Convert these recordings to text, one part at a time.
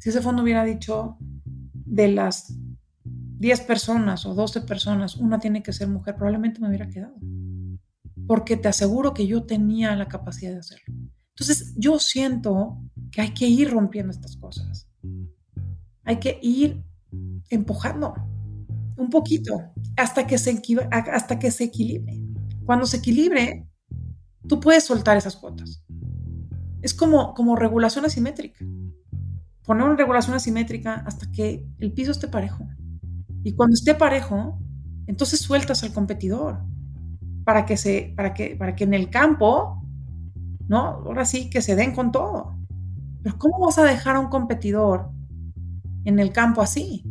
Si ese fondo hubiera dicho de las 10 personas o 12 personas, una tiene que ser mujer, probablemente me hubiera quedado. Porque te aseguro que yo tenía la capacidad de hacerlo. Entonces, yo siento que hay que ir rompiendo estas cosas. Hay que ir empujando un poquito hasta que se, hasta que se equilibre. Cuando se equilibre, tú puedes soltar esas cuotas. Es como, como regulación asimétrica. Poner una regulación asimétrica hasta que el piso esté parejo. Y cuando esté parejo, entonces sueltas al competidor para que, se, para que, para que en el campo, ¿no? Ahora sí, que se den con todo. Pero ¿cómo vas a dejar a un competidor en el campo así?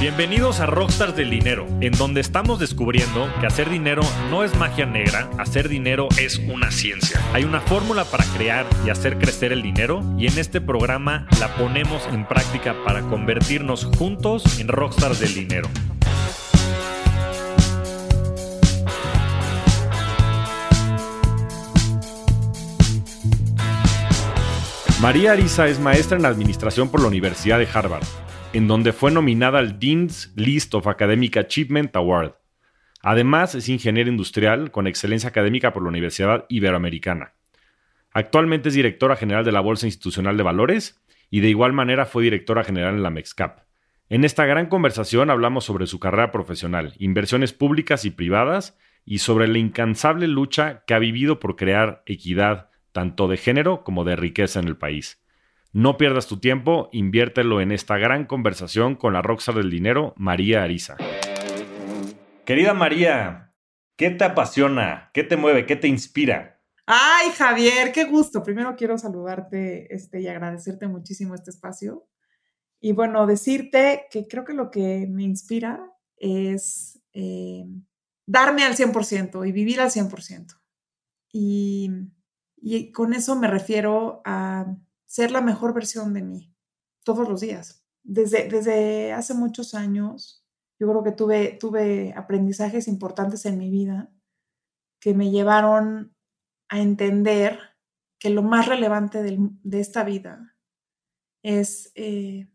Bienvenidos a Rockstars del Dinero, en donde estamos descubriendo que hacer dinero no es magia negra, hacer dinero es una ciencia. Hay una fórmula para crear y hacer crecer el dinero y en este programa la ponemos en práctica para convertirnos juntos en Rockstars del Dinero. María Arisa es maestra en administración por la Universidad de Harvard en donde fue nominada al Dean's List of Academic Achievement Award. Además, es ingeniero industrial con excelencia académica por la Universidad Iberoamericana. Actualmente es directora general de la Bolsa Institucional de Valores y de igual manera fue directora general en la MEXCAP. En esta gran conversación hablamos sobre su carrera profesional, inversiones públicas y privadas y sobre la incansable lucha que ha vivido por crear equidad tanto de género como de riqueza en el país. No pierdas tu tiempo, inviértelo en esta gran conversación con la rockstar del dinero, María Ariza. Querida María, ¿qué te apasiona? ¿Qué te mueve? ¿Qué te inspira? Ay, Javier, qué gusto. Primero quiero saludarte este, y agradecerte muchísimo este espacio. Y bueno, decirte que creo que lo que me inspira es eh, darme al 100% y vivir al 100%. Y, y con eso me refiero a ser la mejor versión de mí todos los días. Desde, desde hace muchos años, yo creo que tuve, tuve aprendizajes importantes en mi vida que me llevaron a entender que lo más relevante de esta vida es eh,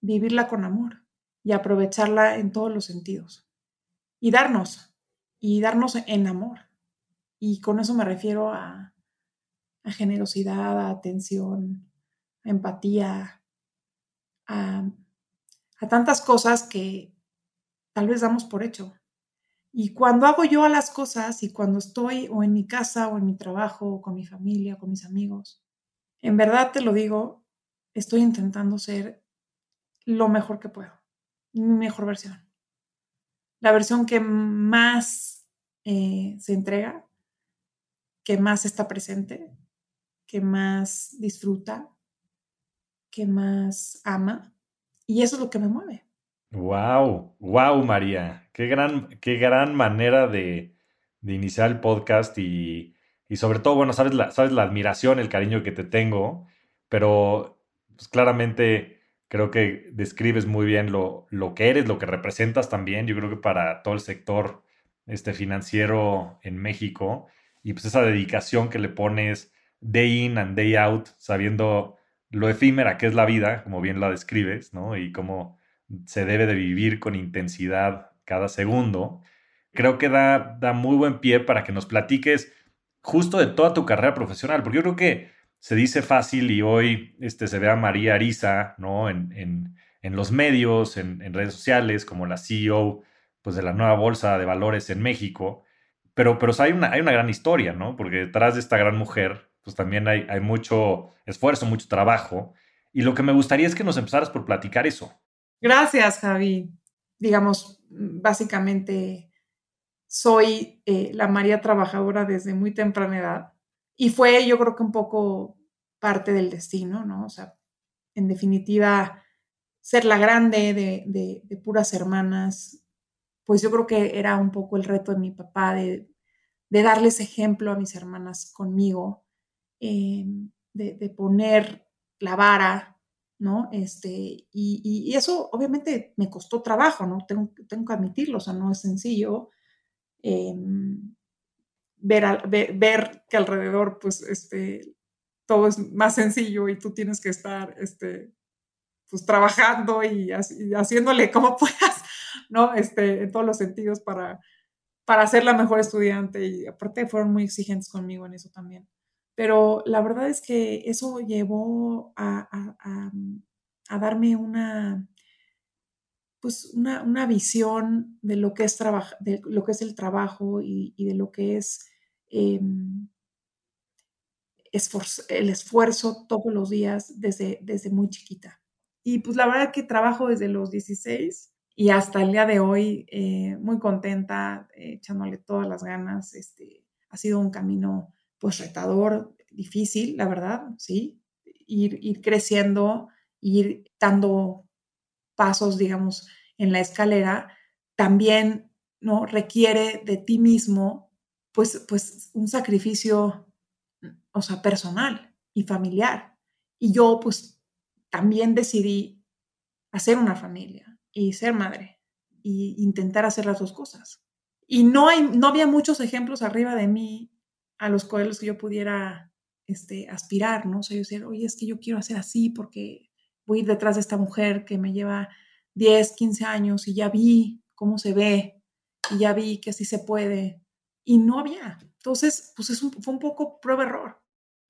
vivirla con amor y aprovecharla en todos los sentidos. Y darnos, y darnos en amor. Y con eso me refiero a, a generosidad, a atención, empatía, a, tantas cosas que tal vez damos por hecho. Y cuando hago yo a las cosas y cuando estoy o en mi casa o en mi trabajo o con mi familia, con mis amigos, en verdad te lo digo, estoy intentando ser lo mejor que puedo, mi mejor versión. La versión que más eh, se entrega, que más está presente, que más disfruta, que más ama y eso es lo que me mueve. Wow, wow, María, qué gran, qué gran manera de, iniciar el podcast y, sobre todo, bueno, sabes la, sabes la admiración, el cariño que te tengo, pero pues, claramente creo que describes muy bien lo, lo, que eres, lo que representas también, yo creo que para todo el sector este, financiero en México y pues esa dedicación que le pones day in and day out, sabiendo lo efímera que es la vida, como bien la describes, ¿no? Y cómo se debe de vivir con intensidad cada segundo, creo que da, da muy buen pie para que nos platiques justo de toda tu carrera profesional, porque yo creo que se dice fácil y hoy este, se ve a María Ariza, ¿no? En, los medios, en, en, redes sociales, como la CEO pues, de la nueva bolsa de valores en México, pero, pero hay, una, hay una gran historia, ¿no? Porque detrás de esta gran mujer pues también hay, hay mucho esfuerzo, mucho trabajo. Y lo que me gustaría es que nos empezaras por platicar eso. Gracias, Javi. Digamos, básicamente soy eh, la María trabajadora desde muy temprana edad y fue yo creo que un poco parte del destino, ¿no? O sea, en definitiva, ser la grande de, de puras hermanas, pues yo creo que era un poco el reto de mi papá de, de darles ejemplo a mis hermanas conmigo eh, de, poner la vara, ¿no? Este, y, eso obviamente me costó trabajo, ¿no? Tengo, tengo que admitirlo, o sea, no es sencillo em, ver, ver, que alrededor, pues, este, todo es más sencillo y tú tienes que estar, este, pues trabajando y, haciéndole como puedas, ¿no? Este, en todos los sentidos para, para ser la mejor estudiante y aparte fueron muy exigentes conmigo en eso también. Pero la verdad es que eso llevó a, a darme una, pues una, una, visión de lo que es, de lo que es el trabajo y, y de lo que es em, el esfuerzo todos los días desde, desde muy chiquita. Y pues la verdad que trabajo desde los 16 y hasta el día de hoy eh, muy contenta, eh, echándole todas las ganas. Este, ha sido un camino pues retador, difícil, la verdad, sí. Ir, ir creciendo, ir dando pasos, digamos, en la escalera, también ¿no? requiere de ti mismo, pues, pues un sacrificio, o sea, personal y familiar. Y yo, pues, también decidí hacer una familia y ser madre e intentar hacer las dos cosas. Y no, hay, no había muchos ejemplos arriba de mí a los cuales que yo pudiera este, aspirar, ¿no? O sea, yo decir, oye, es que yo quiero hacer así porque voy detrás de esta mujer que me lleva 10, 15 años y ya vi cómo se ve y ya vi que así se puede y no había. Entonces, pues es un, fue un poco prueba-error.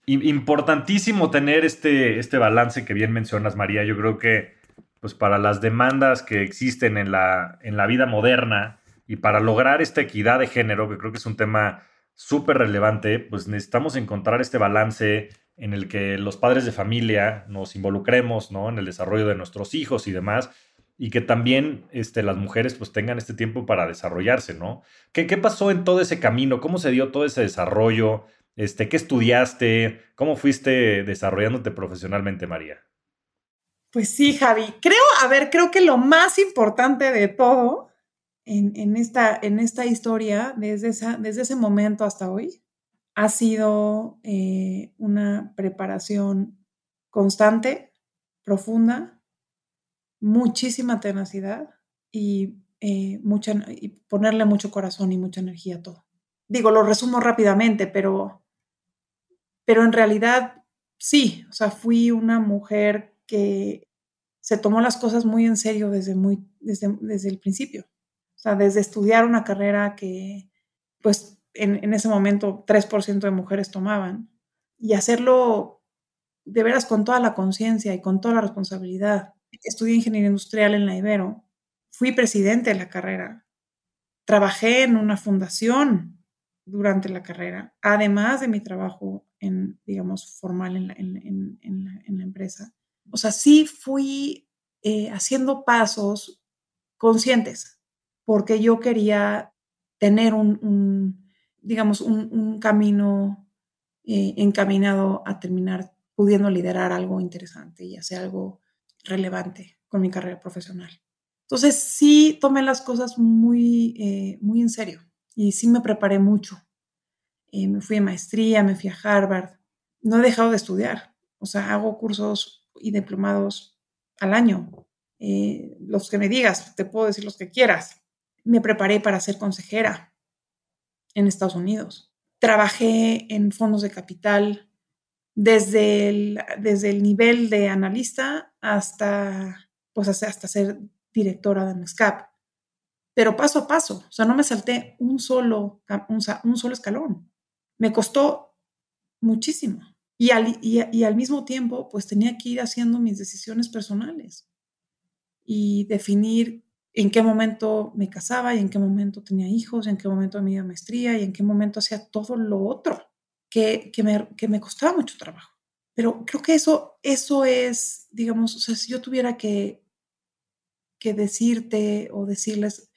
Importantísimo tener este, este balance que bien mencionas, María. Yo creo que pues para las demandas que existen en la, en la vida moderna y para lograr esta equidad de género, que creo que es un tema súper relevante, pues necesitamos encontrar este balance en el que los padres de familia nos involucremos, ¿no? En el desarrollo de nuestros hijos y demás, y que también este, las mujeres pues tengan este tiempo para desarrollarse, ¿no? ¿Qué, ¿Qué, pasó en todo ese camino? ¿Cómo se dio todo ese desarrollo? Este, ¿Qué estudiaste? ¿Cómo fuiste desarrollándote profesionalmente, María? Pues sí, Javi. Creo, a ver, creo que lo más importante de todo en, en esta, en esta historia, desde, esa, desde ese momento hasta hoy, ha sido eh, una preparación constante, profunda, muchísima tenacidad y, eh, mucha, y ponerle mucho corazón y mucha energía a todo. Digo, lo resumo rápidamente, pero, pero en realidad sí, o sea, fui una mujer que se tomó las cosas muy en serio desde, muy, desde, desde el principio. O sea, desde estudiar una carrera que, pues, en, ese momento 3% de mujeres tomaban, y hacerlo de veras con toda la conciencia y con toda la responsabilidad. Estudié ingeniería industrial en la Ibero, fui presidente de la carrera, trabajé en una fundación durante la carrera, además de mi trabajo en, digamos, formal en la, en, la, empresa. O sea, sí fui eh, haciendo pasos conscientes, porque yo quería tener un, digamos, un, camino eh, encaminado a terminar pudiendo liderar algo interesante y hacer algo relevante con mi carrera profesional. Entonces sí tomé las cosas muy, eh, muy en serio y sí me preparé mucho. Eh, me fui a maestría, me fui a Harvard. No he dejado de estudiar. O sea, hago cursos y diplomados al año. los que me digas, te puedo decir los que quieras. Me preparé para ser consejera en Estados Unidos. Trabajé en fondos de capital desde el, desde el nivel de analista hasta, pues, hasta ser directora de MESCAP. Pero paso a paso, o sea, no me salté un solo, un, solo escalón. Me costó muchísimo. Y al, y al mismo tiempo, pues tenía que ir haciendo mis decisiones personales y definir en qué momento me casaba y en qué momento tenía hijos, en qué momento me iba a maestría y en qué momento hacía todo lo otro que, que, me, que me costaba mucho trabajo. Pero creo que eso, eso es, digamos, o sea, si yo tuviera que, que decirte o decirles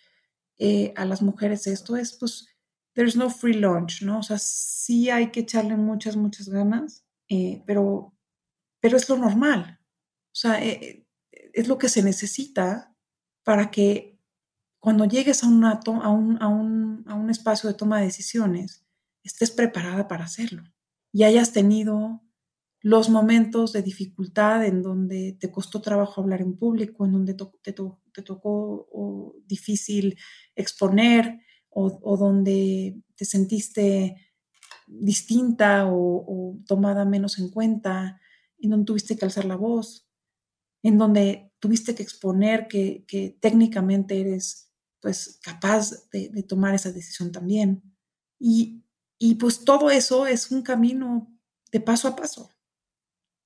eh, a las mujeres esto, es pues, there's no free lunch, ¿no? O sea, sí hay que echarle muchas, muchas ganas, eh, pero, pero es lo normal. O sea, eh, es lo que se necesita para que cuando llegues a, a, un, a, un, a un espacio de toma de decisiones, estés preparada para hacerlo y hayas tenido los momentos de dificultad en donde te costó trabajo hablar en público, en donde te, te, tocó difícil exponer o, o, donde te sentiste distinta o, tomada menos en cuenta, en donde tuviste que alzar la voz, en donde tuviste que exponer que, técnicamente eres pues capaz de, tomar esa decisión también. Y, y pues todo eso es un camino de paso a paso.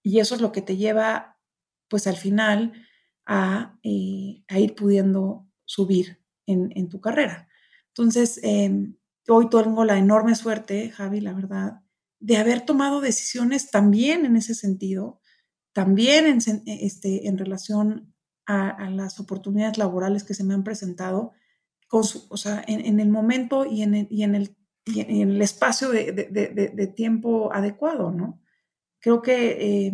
Y eso es lo que te lleva pues al final a, eh, ir pudiendo subir en, tu carrera. Entonces, em, hoy tengo la enorme suerte, Javi, la verdad, de haber tomado decisiones también en ese sentido, también en, este, en relación a, las oportunidades laborales que se me han presentado, con o sea, en, el momento y en el, y en el, en el espacio de, de, tiempo adecuado, ¿no? Creo que eh,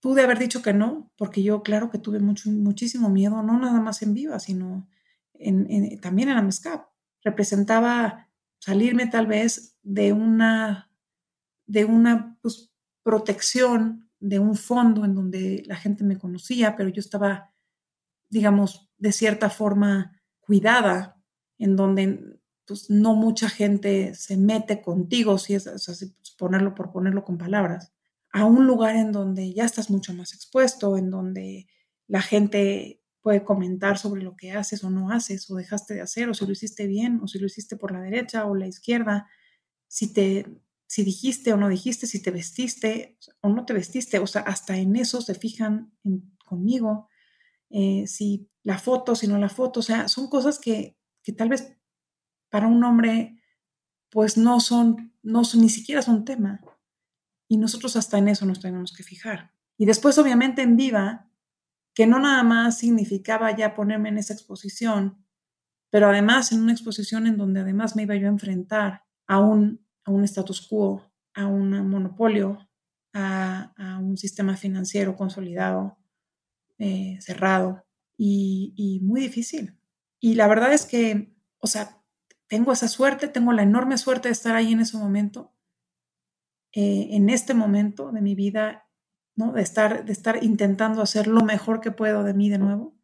pude haber dicho que no, porque yo claro que tuve mucho, muchísimo miedo, no nada más en Viva, sino en, también en AMESCAP. Representaba salirme tal vez de una, de una pues, protección de un fondo en donde la gente me conocía, pero yo estaba, digamos, de cierta forma cuidada, en donde pues, no mucha gente se mete contigo, si es así, pues, ponerlo por ponerlo con palabras, a un lugar en donde ya estás mucho más expuesto, en donde la gente puede comentar sobre lo que haces o no haces, o dejaste de hacer, o si lo hiciste bien, o si lo hiciste por la derecha o la izquierda, si te si dijiste o no dijiste, si te vestiste o no te vestiste, o sea, hasta en eso se fijan conmigo, eh, si la foto, si no la foto, o sea, son cosas que, que tal vez para un hombre pues no son, no son, ni siquiera son tema. Y nosotros hasta en eso nos tenemos que fijar. Y después, obviamente, en viva, que no nada más significaba ya ponerme en esa exposición, pero además en una exposición en donde además me iba yo a enfrentar a un a un status quo, a un monopolio, a, un sistema financiero consolidado, eh, cerrado y, muy difícil. Y la verdad es que, o sea, tengo esa suerte, tengo la enorme suerte de estar ahí en ese momento, eh, en este momento de mi vida, ¿no? De estar, de estar intentando hacer lo mejor que puedo de mí de nuevo,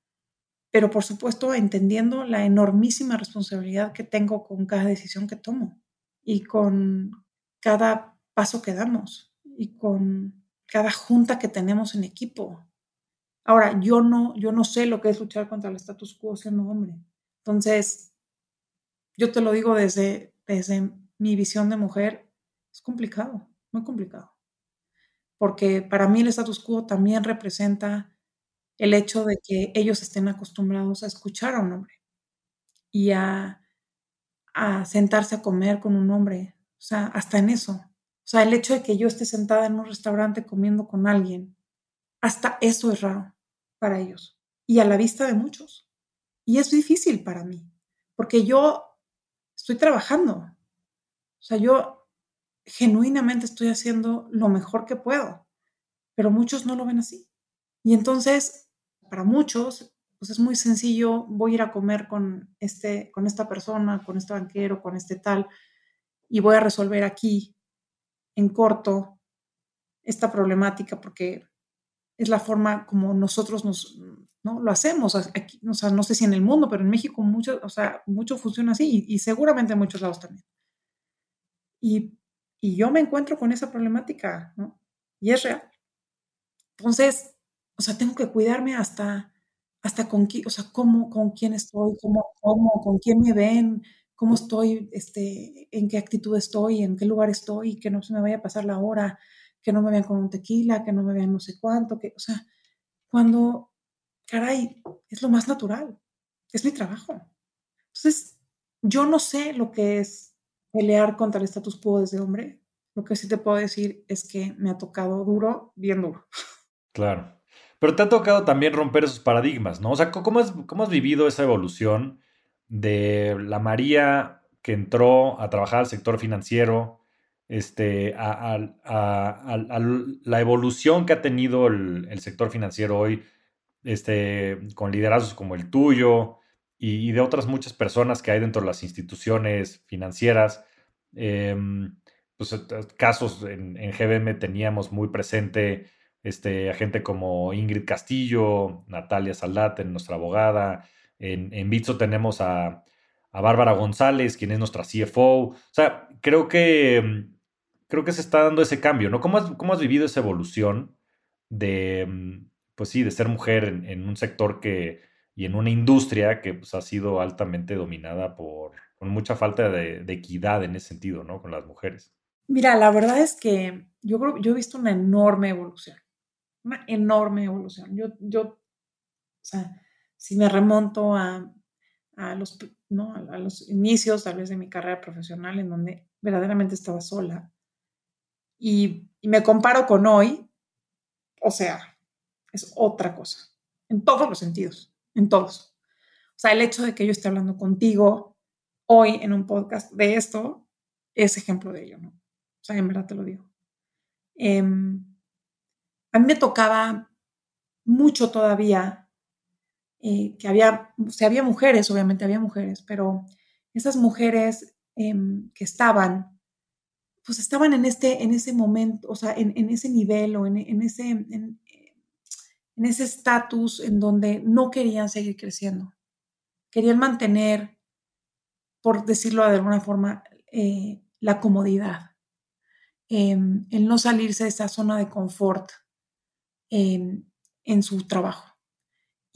pero por supuesto entendiendo la enormísima responsabilidad que tengo con cada decisión que tomo y con cada paso que damos y con cada junta que tenemos en equipo. Ahora, yo no, yo no sé lo que es luchar contra el status quo siendo hombre. Entonces, yo te lo digo desde, desde mi visión de mujer, es complicado, muy complicado. Porque para mí el status quo también representa el hecho de que ellos estén acostumbrados a escuchar a un hombre y a a sentarse a comer con un hombre, o sea, hasta en eso. O sea, el hecho de que yo esté sentada en un restaurante comiendo con alguien, hasta eso es raro para ellos y a la vista de muchos. Y es difícil para mí, porque yo estoy trabajando. O sea, yo genuinamente estoy haciendo lo mejor que puedo, pero muchos no lo ven así. Y entonces, para muchos, pues es muy sencillo, voy a ir a comer con, este, con esta persona, con este banquero, con este tal, y voy a resolver aquí, en corto, esta problemática, porque es la forma como nosotros nos, ¿no? lo hacemos. Aquí, o sea, no sé si en el mundo, pero en México mucho, o sea, mucho funciona así y, seguramente en muchos lados también. Y, y, yo me encuentro con esa problemática, ¿no? Y es real. Entonces, o sea, tengo que cuidarme hasta hasta con quién, o sea, cómo, con quién estoy, cómo, cómo, con quién me ven, cómo estoy, este, en qué actitud estoy, en qué lugar estoy, que no se me vaya a pasar la hora, que no me vean con un tequila, que no me vean no sé cuánto, que, o sea, cuando, caray, es lo más natural, es mi trabajo. Entonces, yo no sé lo que es pelear contra el status quo desde hombre. Lo que sí te puedo decir es que me ha tocado duro, bien duro. Claro. Pero te ha tocado también romper esos paradigmas, ¿no? O sea, ¿cómo has, vivido esa evolución de la María que entró a trabajar al sector financiero, este, a, la evolución que ha tenido el, sector financiero hoy, este, con liderazgos como el tuyo y, de otras muchas personas que hay dentro de las instituciones financieras? Em, pues casos en, en GBM teníamos muy presente este, a gente como Ingrid Castillo, Natalia Saldate, nuestra abogada. En, en Bitso tenemos a, Bárbara González, quien es nuestra CFO. O sea, creo que mm, creo que se está dando ese cambio, ¿no? ¿Cómo has, cómo has vivido esa evolución de, mm, pues sí, de ser mujer en, un sector que, y en una industria que pues, ha sido altamente dominada por, con mucha falta de, equidad en ese sentido, ¿no? Con las mujeres. Mira, la verdad es que yo creo, yo he visto una enorme evolución, una enorme evolución. Yo, yo, o sea, si me remonto a, a los, ¿no? a los inicios tal vez de mi carrera profesional en donde verdaderamente estaba sola y, me comparo con hoy, o sea, es otra cosa, en todos los sentidos, en todos. O sea, el hecho de que yo esté hablando contigo hoy en un podcast de esto es ejemplo de ello, ¿no? O sea, en verdad te lo digo. Em, a mí me tocaba mucho todavía eh, que había, o sea, había mujeres, obviamente había mujeres, pero esas mujeres em, que estaban, pues estaban en este, en ese momento, o sea, en, ese nivel o en, ese, en, ese estatus en donde no querían seguir creciendo. Querían mantener, por decirlo de alguna forma, eh, la comodidad, em, el no salirse de esa zona de confort en su trabajo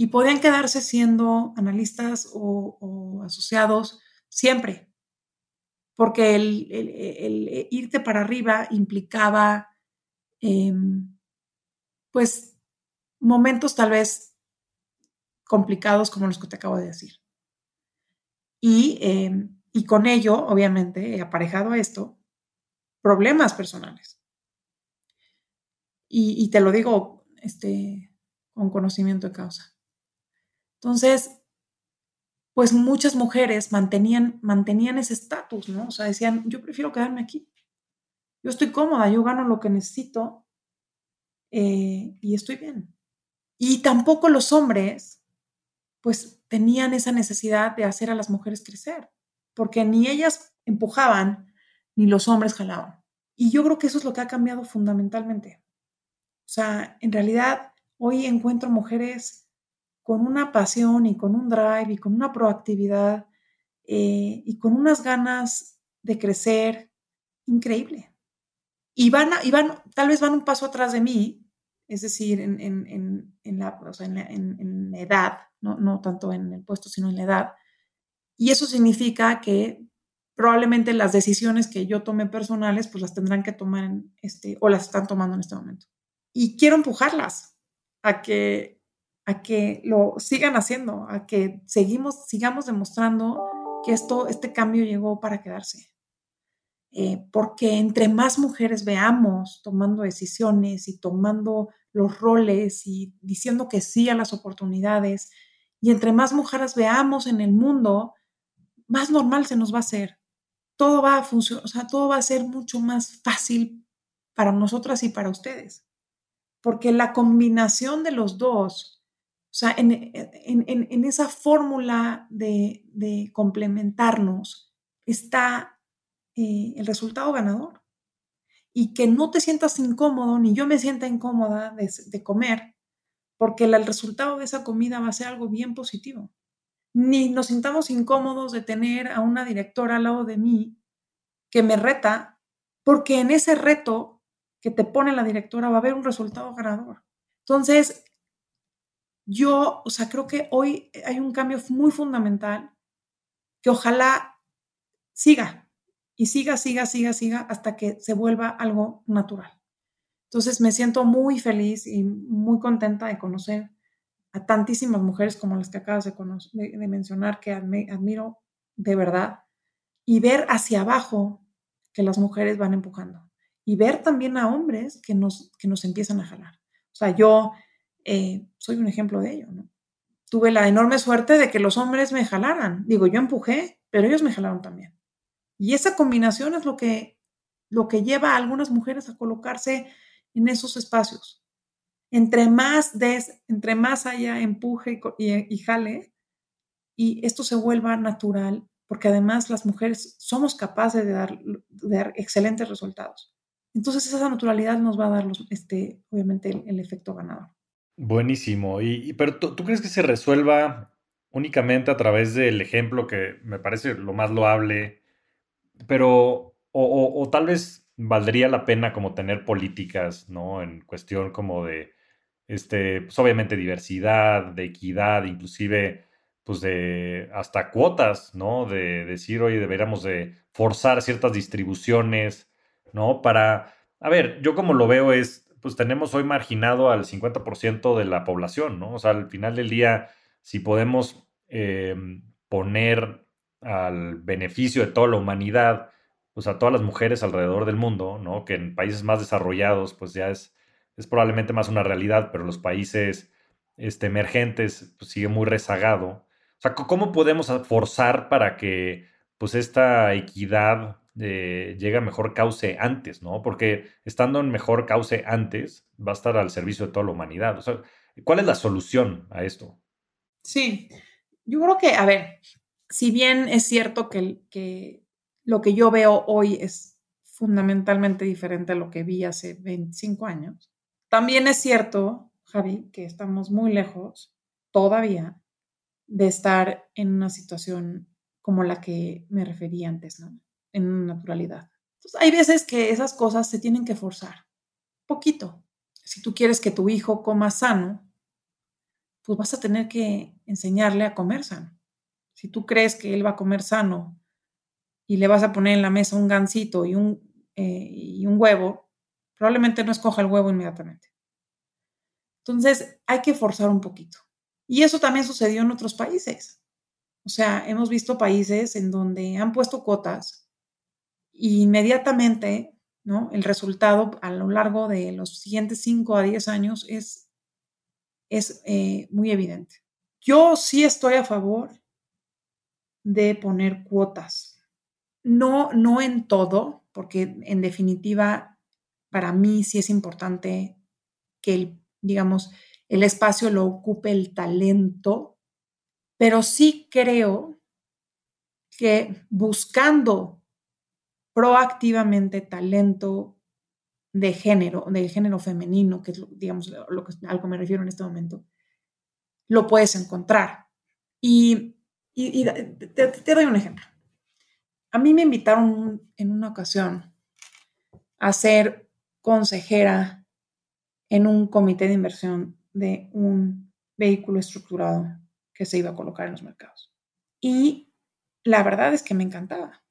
y podían quedarse siendo analistas o, asociados siempre, porque el, irte para arriba implicaba, em, pues, momentos tal vez complicados como los que te acabo de decir. Y, em, y con ello, obviamente, aparejado a esto, problemas personales. Y te lo digo este, con conocimiento de causa. Entonces, pues muchas mujeres mantenían, mantenían ese estatus, ¿no? O sea, decían, yo prefiero quedarme aquí. Yo estoy cómoda, yo gano lo que necesito eh, y estoy bien. Y tampoco los hombres, pues tenían esa necesidad de hacer a las mujeres crecer, porque ni ellas empujaban, ni los hombres jalaban. Y yo creo que eso es lo que ha cambiado fundamentalmente. O sea, en realidad, hoy encuentro mujeres con una pasión y con un drive y con una proactividad eh, y con unas ganas de crecer increíble. Y van, y van, tal vez van un paso atrás de mí, es decir, en, la, edad, no, tanto en el puesto, sino en la edad. Y eso significa que probablemente las decisiones que yo tome personales, pues las tendrán que tomar este, o las están tomando en este momento. Y quiero empujarlas a que a que lo sigan haciendo, a que seguimos, sigamos demostrando que esto, este cambio llegó para quedarse. Eh, porque entre más mujeres veamos tomando decisiones y tomando los roles y diciendo que sí a las oportunidades, y entre más mujeres veamos en el mundo, más normal se nos va a hacer. Todo va a funcionar, o sea, todo va a ser mucho más fácil para nosotras y para ustedes. Porque la combinación de los dos o sea, en, esa fórmula de, complementarnos está eh, el resultado ganador. Y que no te sientas incómodo, ni yo me sienta incómoda de, comer, porque el, resultado de esa comida va a ser algo bien positivo. Ni nos sintamos incómodos de tener a una directora al lado de mí que me reta, porque en ese reto que te pone la directora va a haber un resultado ganador. Entonces, yo, o sea, creo que hoy hay un cambio muy fundamental que ojalá siga y siga, siga, siga, siga hasta que se vuelva algo natural. Entonces me siento muy feliz y muy contenta de conocer a tantísimas mujeres como las que acabas de, de mencionar, que admiro de verdad, y ver hacia abajo que las mujeres van empujando, y ver también a hombres que nos, que nos empiezan a jalar. O sea, yo eh, soy un ejemplo de ello, ¿no? Tuve la enorme suerte de que los hombres me jalaran. Digo, yo empujé, pero ellos me jalaron también. Y esa combinación es lo que, lo que lleva a algunas mujeres a colocarse en esos espacios. Entre más, des, entre más haya empuje y, jale, y esto se vuelva natural, porque además las mujeres somos capaces de dar, dar excelentes resultados. Entonces esa naturalidad nos va a dar, este, obviamente, el efecto ganador. Buenísimo. Y, pero ¿tú, crees que se resuelva únicamente a través del ejemplo que me parece lo más loable, pero o, tal vez valdría la pena como tener políticas, ¿no? En cuestión como de, este, pues obviamente diversidad, de equidad, inclusive, pues de hasta cuotas, ¿no? De decir, oye, deberíamos de forzar ciertas distribuciones, ¿no? Para, a ver, yo como lo veo es, pues tenemos hoy marginado al 50% de la población, ¿no? O sea, al final del día, si podemos eh, poner al beneficio de toda la humanidad, pues a todas las mujeres alrededor del mundo, ¿no? Que en países más desarrollados, pues ya es, es probablemente más una realidad, pero los países este, emergentes, pues sigue muy rezagado. O sea, ¿cómo podemos forzar para que, pues, esta equidad eh, llegue a mejor cauce antes, ¿no? Porque estando en mejor cauce antes, va a estar al servicio de toda la humanidad. O sea, ¿cuál es la solución a esto? Sí, yo creo que, a ver, si bien es cierto que, que lo que yo veo hoy es fundamentalmente diferente a lo que vi hace 25 años, también es cierto, Javi, que estamos muy lejos todavía de estar en una situación como la que me refería antes, ¿no? En naturalidad. Entonces, hay veces que esas cosas se tienen que forzar, poquito. Si tú quieres que tu hijo coma sano, pues vas a tener que enseñarle a comer sano. Si tú crees que él va a comer sano y le vas a poner en la mesa un gansito y un, eh, y un huevo, probablemente no escoja el huevo inmediatamente. Entonces, hay que forzar un poquito. Y eso también sucedió en otros países. O sea, hemos visto países en donde han puesto cuotas y inmediatamente, ¿no? El resultado a lo largo de los siguientes 5 a 10 años es, es eh, muy evidente. Yo sí estoy a favor de poner cuotas. No, no en todo, porque en definitiva, para mí sí es importante que el, digamos, el espacio lo ocupe el talento, pero sí creo que buscando proactivamente talento de género, de género femenino, que es, digamos, lo que, algo me refiero en este momento, lo puedes encontrar. Y, te, doy un ejemplo. A mí me invitaron en una ocasión a ser consejera en un comité de inversión de un vehículo estructurado que se iba a colocar en los mercados. Y la verdad es que me encantaba.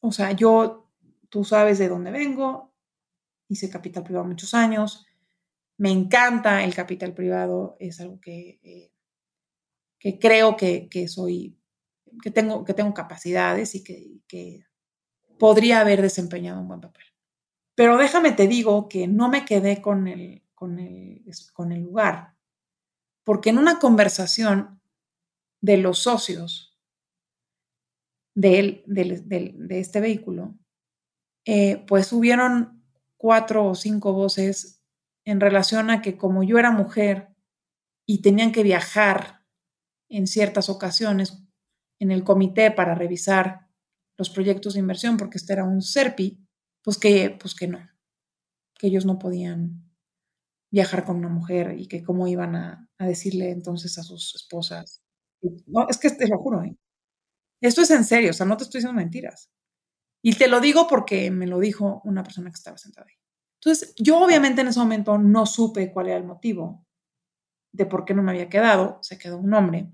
O sea, yo, tú sabes de dónde vengo, hice capital privado muchos años, me encanta el capital privado, es algo que eh, que creo que, soy, que tengo, que tengo capacidades y que, podría haber desempeñado un buen papel. Pero déjame te digo que no me quedé con el, con el, con el lugar, porque en una conversación de los socios de, de, este vehículo, eh, pues hubieron cuatro o cinco voces en relación a que como yo era mujer y tenían que viajar en ciertas ocasiones en el comité para revisar los proyectos de inversión, porque este era un SERPI, pues que, pues que no, que ellos no podían viajar con una mujer y que cómo iban a, decirle entonces a sus esposas. No, es que te lo juro, ¿eh? Esto es en serio, o sea, no te estoy diciendo mentiras. Y te lo digo porque me lo dijo una persona que estaba sentada ahí. Entonces, yo obviamente en ese momento no supe cuál era el motivo de por qué no me había quedado, se quedó un hombre,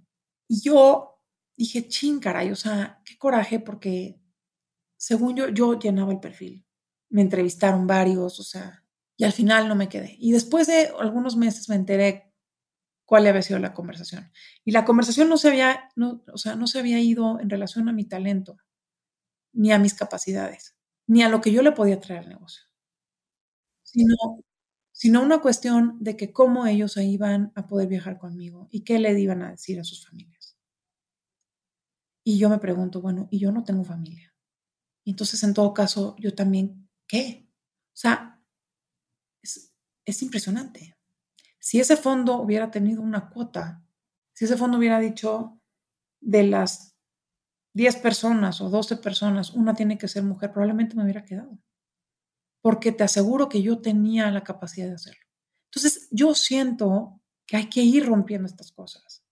y yo dije, ching, caray, o sea, qué coraje porque según yo, yo llenaba el perfil. Me entrevistaron varios, o sea, y al final no me quedé. Y después de algunos meses me enteré cuál había sido la conversación. Y la conversación no se había, o sea, no se había ido en relación a mi talento, ni a mis capacidades, ni a lo que yo le podía traer al negocio, sino, sino una cuestión de que cómo ellos iban a poder viajar conmigo y qué le iban a decir a sus familias. Y yo me pregunto, bueno, y yo no tengo familia. Entonces, en todo caso, yo también, ¿qué? O sea, es impresionante. Si ese fondo hubiera tenido una cuota, si ese fondo hubiera dicho de las 10 personas o 12 personas, una tiene que ser mujer, probablemente me hubiera quedado. Porque te aseguro que yo tenía la capacidad de hacerlo. Entonces, yo siento que hay que ir rompiendo estas cosas.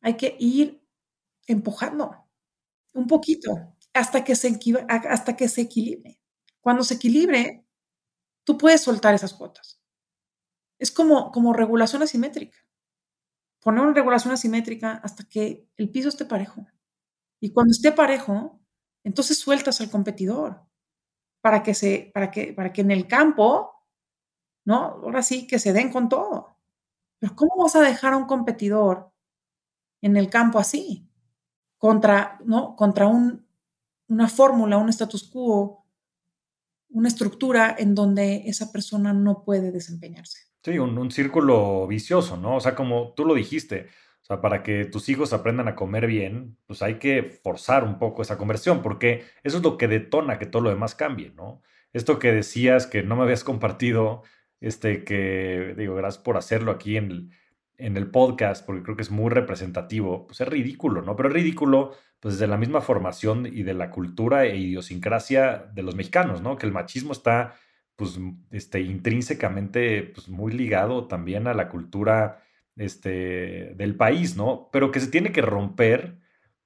Hay que ir empujando un poquito hasta que se, hasta que se equilibre. Cuando se equilibre, tú puedes soltar esas cuotas. Es como, como regulación asimétrica. Poner una regulación asimétrica hasta que el piso esté parejo. Y cuando esté parejo, entonces sueltas al competidor para que, se, para que, para que en el campo, ¿no? Ahora sí, que se den con todo. Pero ¿cómo vas a dejar a un competidor en el campo así? Contra, ¿no? Contra un, una fórmula, un status quo, una estructura en donde esa persona no puede desempeñarse. Sí, un, un, círculo vicioso, ¿no? O sea, como tú lo dijiste, o sea, para que tus hijos aprendan a comer bien, pues hay que forzar un poco esa conversión, porque eso es lo que detona que todo lo demás cambie, ¿no? Esto que decías que no me habías compartido, este, que digo, gracias por hacerlo aquí en el, en el podcast, porque creo que es muy representativo, pues es ridículo, ¿no? Pero es ridículo pues desde la misma formación y de la cultura e idiosincrasia de los mexicanos, ¿no? Que el machismo está pues este, intrínsecamente pues, muy ligado también a la cultura este, del país, ¿no? Pero que se tiene que romper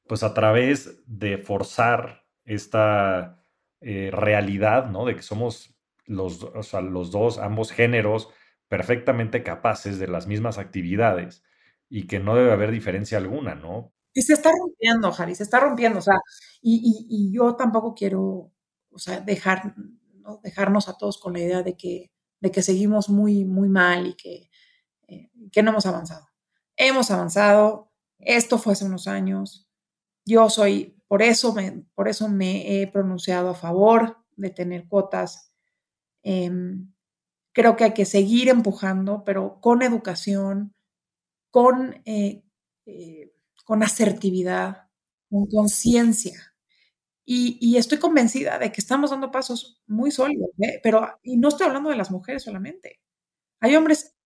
pues a través de forzar esta eh, realidad, ¿no? De que somos los, o sea, los dos, ambos géneros, perfectamente capaces de las mismas actividades y que no debe haber diferencia alguna, ¿no? Y se está rompiendo, Javi, se está rompiendo, o sea, y, y, yo tampoco quiero, o sea, dejar, ¿no? dejarnos a todos con la idea de que, de que seguimos muy, muy mal y que, eh, que no hemos avanzado. Hemos avanzado, esto fue hace unos años, yo soy, por eso me, por eso me he pronunciado a favor de tener cuotas. Eh, Creo que hay que seguir empujando, pero con educación, con, eh, eh, con asertividad, con conciencia. Y, estoy convencida de que estamos dando pasos muy sólidos, ¿eh? pero y no estoy hablando de las mujeres solamente. Hay hombres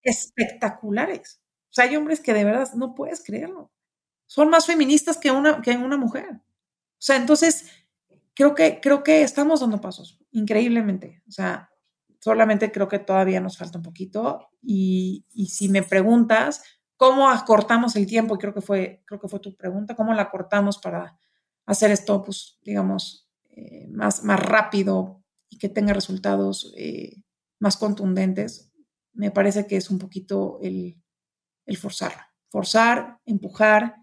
espectaculares. O sea, hay hombres que de verdad no puedes creerlo. Son más feministas que una, que una mujer. O sea, entonces, creo que, creo que estamos dando pasos, increíblemente. O sea, solamente creo que todavía nos falta un poquito. Y, si me preguntas cómo acortamos el tiempo, y creo que fue, creo que fue tu pregunta, cómo la acortamos para hacer esto, pues, digamos, eh, más, más rápido y que tenga resultados eh, más contundentes, me parece que es un poquito el, el forzar. Forzar, empujar,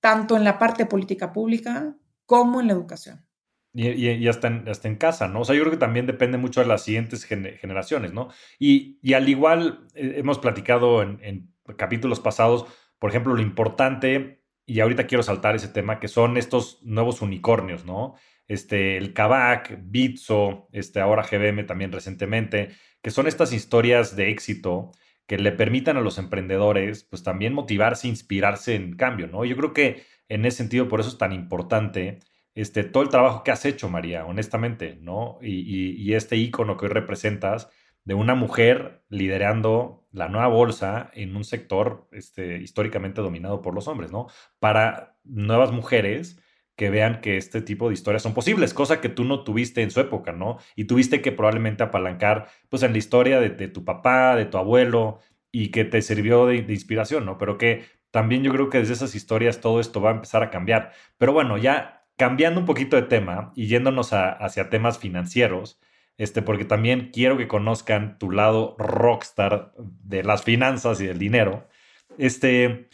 tanto en la parte política pública como en la educación. Y, hasta, en, en, casa, ¿no? O sea, yo creo que también depende mucho de las siguientes generaciones, ¿no? Y, al igual eh, hemos platicado en, capítulos pasados, por ejemplo, lo importante, y ahorita quiero saltar ese tema, que son estos nuevos unicornios, ¿no? Este, el Kavak, Bitso, este, ahora GBM también recientemente, que son estas historias de éxito que le permitan a los emprendedores, pues también motivarse, inspirarse en cambio, ¿no? Yo creo que en ese sentido, por eso es tan importante este, todo el trabajo que has hecho, María, honestamente, ¿no? Y, este icono que hoy representas de una mujer liderando la nueva bolsa en un sector este, históricamente dominado por los hombres, ¿no? Para nuevas mujeres que vean que este tipo de historias son posibles, cosa que tú no tuviste en su época, ¿no? Y tuviste que probablemente apalancar, pues, en la historia de, tu papá, de tu abuelo, y que te sirvió de, inspiración, ¿no? Pero que también yo creo que desde esas historias todo esto va a empezar a cambiar. Pero bueno, ya cambiando un poquito de tema y yéndonos hacia temas financieros, este, porque también quiero que conozcan tu lado rockstar de las finanzas y del dinero. Este,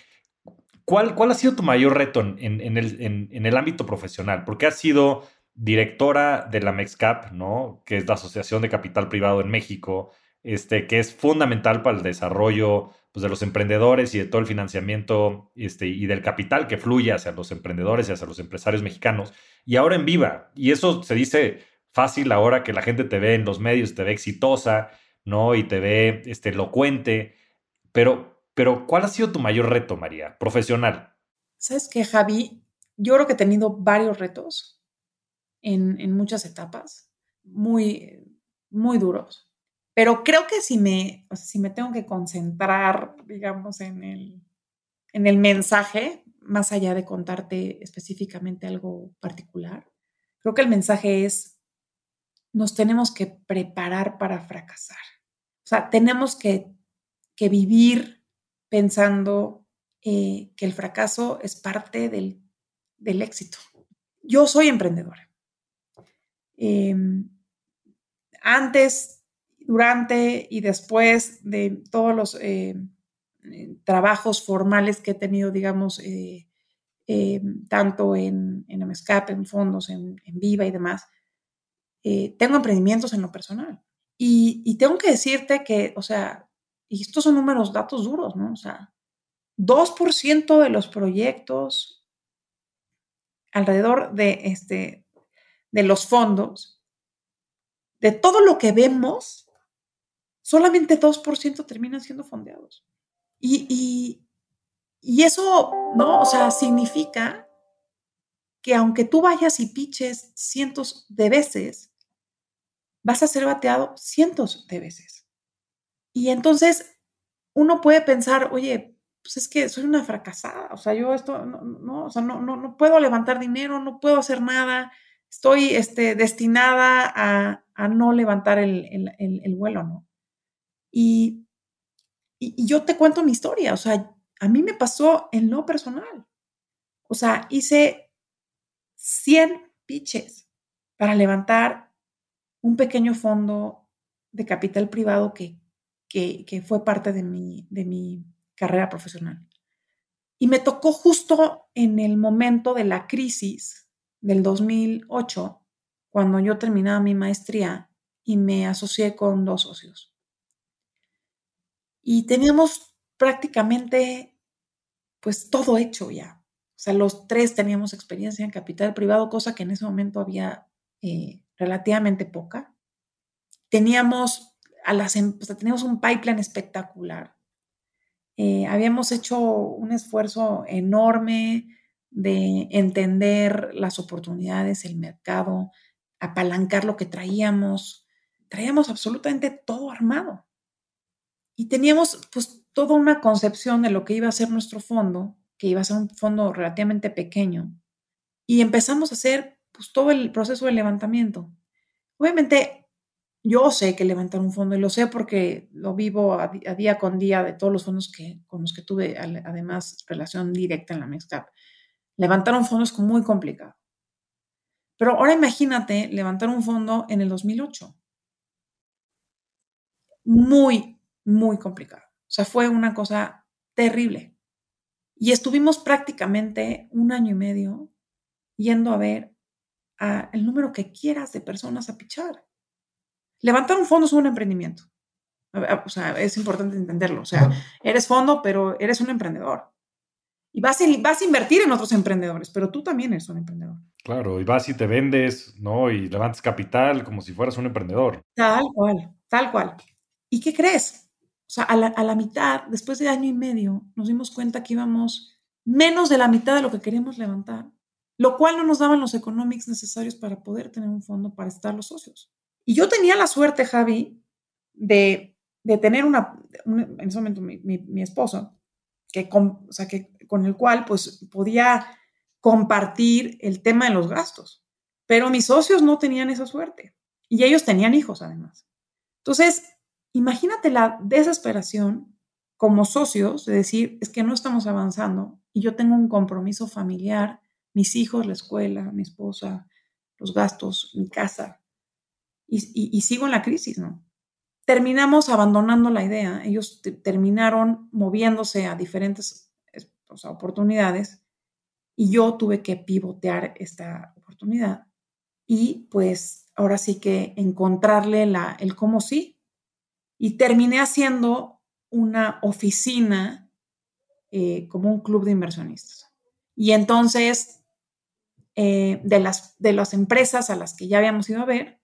¿cuál, cuál ha sido tu mayor reto en, el, en, el, ámbito profesional? Porque has sido directora de la MEXCAP, ¿no? que es la Asociación de Capital Privado en México, este, que es fundamental para el desarrollo pues, de los emprendedores y de todo el financiamiento este, y del capital que fluye hacia los emprendedores y hacia los empresarios mexicanos. Y ahora en Viva, y eso se dice fácil ahora que la gente te ve en los medios, te ve exitosa, ¿no? Y te ve este, elocuente, pero, pero ¿cuál ha sido tu mayor reto, María, profesional? ¿Sabes qué, Javi? Yo creo que he tenido varios retos en, en muchas etapas, muy, muy duros. Pero creo que si me, si me tengo que concentrar, digamos, en el, en el mensaje, más allá de contarte específicamente algo particular, creo que el mensaje es, nos tenemos que preparar para fracasar. O sea, tenemos que, que vivir pensando eh, que el fracaso es parte del, del éxito. Yo soy emprendedora. Em, antes, durante y después de todos los eh, trabajos formales que he tenido, digamos, eh, eh, tanto en, en MSCAP, en fondos, en, Viva y demás, tengo emprendimientos en lo personal. Y, y, tengo que decirte que, o sea, y estos son números, datos duros, ¿no? O sea, 2% de los proyectos alrededor de, este, de los fondos, de todo lo que vemos, solamente 2% terminan siendo fondeados. Y, y, eso, ¿no? O sea, significa que aunque tú vayas y piches cientos de veces, vas a ser bateado cientos de veces. Y entonces uno puede pensar, oye, pues es que soy una fracasada, o sea, yo esto, no, o sea, no, no, no, puedo levantar dinero, no puedo hacer nada, estoy este, destinada a, a no levantar el, el, el, vuelo, ¿no? Y, y, yo te cuento mi historia, o sea, a mí me pasó en lo personal, o sea, hice 100 pitches para levantar un pequeño fondo de capital privado que, que, fue parte de mi, de mi carrera profesional. Y me tocó justo en el momento de la crisis del 2008, cuando yo terminaba mi maestría y me asocié con dos socios. Y teníamos prácticamente pues todo hecho ya. O sea, los tres teníamos experiencia en capital privado, cosa que en ese momento había eh, relativamente poca. Teníamos, a las, em, teníamos un pipeline espectacular. Eh, habíamos hecho un esfuerzo enorme de entender las oportunidades, el mercado, apalancar lo que traíamos. Traíamos absolutamente todo armado. Y teníamos pues toda una concepción de lo que iba a ser nuestro fondo, que iba a ser un fondo relativamente pequeño. Y empezamos a hacer pues todo el proceso de levantamiento. Obviamente yo sé que levantar un fondo y lo sé porque lo vivo a, día con día de todos los fondos que, con los que tuve además relación directa en la Mexcap. Levantar un fondo es muy complicado. Pero ahora imagínate levantar un fondo en el 2008. Muy, muy complicado. O sea, fue una cosa terrible. Y estuvimos prácticamente un año y medio yendo a ver a el número que quieras de personas a pichar levantar un fondo es un emprendimiento. O sea, es importante entenderlo. O sea, eres fondo, pero eres un emprendedor. Y vas a, vas a invertir en otros emprendedores, pero tú también eres un emprendedor. Claro, y vas y te vendes, ¿no? Y levantas capital como si fueras un emprendedor. Tal cual, tal cual. ¿Y qué crees? O sea, a la, a la mitad, después de año y medio, nos dimos cuenta que íbamos menos de la mitad de lo que queríamos levantar, lo cual no nos daban los economics necesarios para poder tener un fondo para estar los socios. Y yo tenía la suerte, Javi, de, tener una, en ese momento mi, esposo, que con, o sea, que, con el cual pues podía compartir el tema de los gastos. Pero mis socios no tenían esa suerte y ellos tenían hijos además. Entonces, imagínate la desesperación como socios de decir, es que no estamos avanzando y yo tengo un compromiso familiar, mis hijos, la escuela, mi esposa, los gastos, mi casa, y, sigo en la crisis, ¿no? Terminamos abandonando la idea, ellos terminaron moviéndose a diferentes oportunidades. Y yo tuve que pivotear esta oportunidad. Y pues ahora sí que encontrarle el cómo sí. Y terminé haciendo una oficina eh, como un club de inversionistas. Y entonces, eh, de, las, de las empresas a las que ya habíamos ido a ver,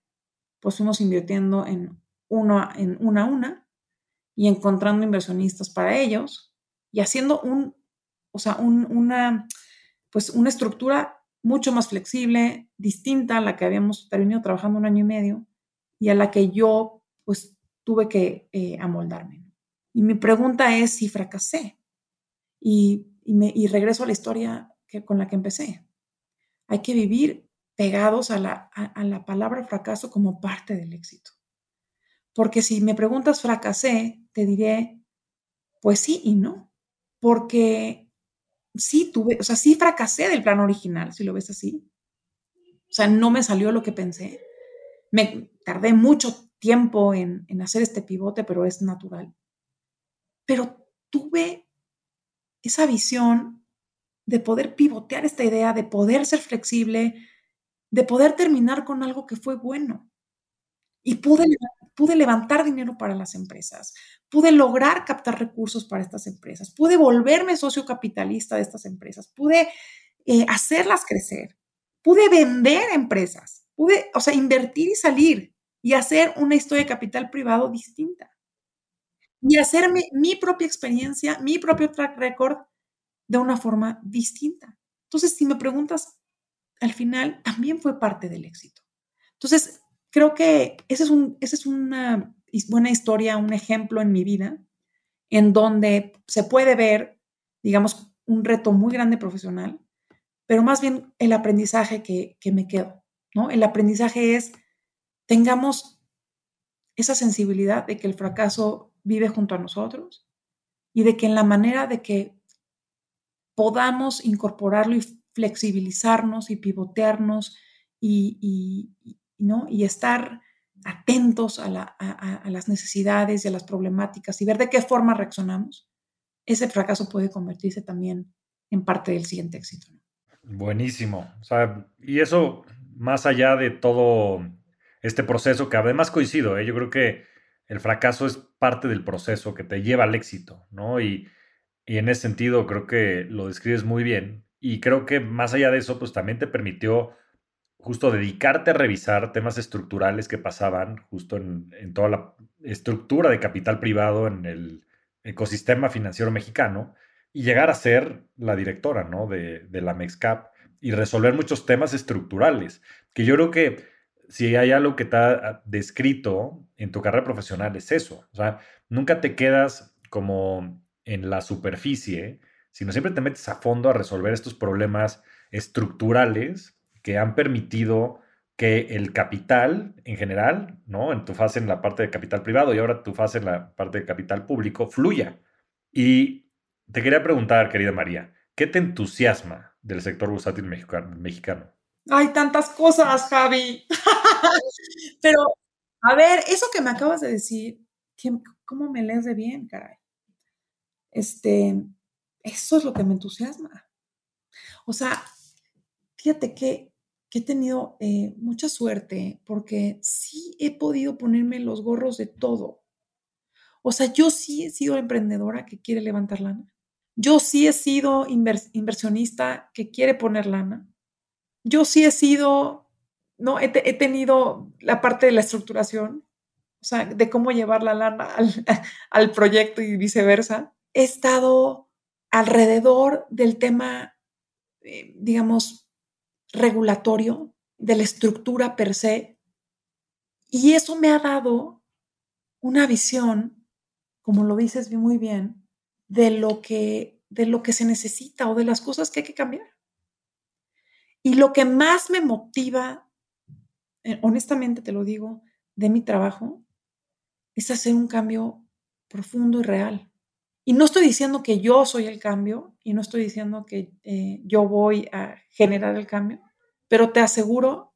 pues fuimos invirtiendo en, uno, en una a una y encontrando inversionistas para ellos y haciendo un, o sea, una, pues una estructura mucho más flexible, distinta a la que habíamos terminado trabajando un año y medio y a la que yo pues tuve que eh, amoldarme. Y mi pregunta es si fracasé. Y, y regreso a la historia que, con la que empecé. Hay que vivir pegados a la, a, la palabra fracaso como parte del éxito. Porque si me preguntas fracasé, te diré, pues sí y no. Porque sí tuve, o sea, sí fracasé del plan original, si lo ves así. O sea, no me salió lo que pensé. Me tardé mucho tiempo en, en hacer este pivote, pero es natural. Pero tuve esa visión de poder pivotear esta idea, de poder ser flexible, de poder terminar con algo que fue bueno. Y pude, pude levantar dinero para las empresas, pude lograr captar recursos para estas empresas, pude volverme socio capitalista de estas empresas, pude eh, hacerlas crecer, pude vender empresas, pude, o sea, invertir y salir y hacer una historia de capital privado distinta. Y hacerme mi propia experiencia, mi propio track record de una forma distinta. Entonces, si me preguntas, al final también fue parte del éxito. Entonces, creo que esa es, un, esa es una buena historia, un ejemplo en mi vida, en donde se puede ver, digamos, un reto muy grande profesional, pero más bien el aprendizaje que, que me quedo, ¿no? El aprendizaje es, tengamos esa sensibilidad de que el fracaso vive junto a nosotros y de que en la manera de que podamos incorporarlo y flexibilizarnos y pivotearnos y, ¿no? y estar atentos a, las necesidades y a las problemáticas y ver de qué forma reaccionamos, ese fracaso puede convertirse también en parte del siguiente éxito. Buenísimo. y eso, más allá de todo este proceso, que además coincido, ¿eh? yo creo que el fracaso es parte del proceso que te lleva al éxito, ¿no? Y, y en ese sentido creo que lo describes muy bien. Y creo que más allá de eso, pues también te permitió justo dedicarte a revisar temas estructurales que pasaban justo en, toda la estructura de capital privado en el ecosistema financiero mexicano y llegar a ser la directora ¿no? de, de la MEXCAP y resolver muchos temas estructurales, que yo creo que si hay algo que te ha descrito en tu carrera profesional es eso, o sea, nunca te quedas como en la superficie, sino siempre te metes a fondo a resolver estos problemas estructurales que han permitido que el capital en general, ¿no? En tu fase en la parte de capital privado y ahora tu fase en la parte de capital público, fluya. Y te quería preguntar, querida María, ¿qué te entusiasma del sector bursátil mexicano? Hay tantas cosas, Javi. Pero, a ver, eso que me acabas de decir, ¿cómo me lees de bien, caray? Este, eso es lo que me entusiasma. O sea, fíjate que he tenido eh, mucha suerte porque sí he podido ponerme los gorros de todo. O sea, yo sí he sido emprendedora que quiere levantar lana. Yo sí he sido inversionista que quiere poner lana. Yo sí he sido, no, he, tenido la parte de la estructuración, o sea, de cómo llevar la lana al proyecto y viceversa. He estado alrededor del tema, eh, digamos, regulatorio, de la estructura per se. Y eso me ha dado una visión, como lo dices muy bien, de lo que, de lo que se necesita o de las cosas que hay que cambiar. Y lo que más me motiva, eh, honestamente te lo digo, de mi trabajo, es hacer un cambio profundo y real. Y no estoy diciendo que yo soy el cambio y no estoy diciendo que eh, yo voy a generar el cambio, pero te aseguro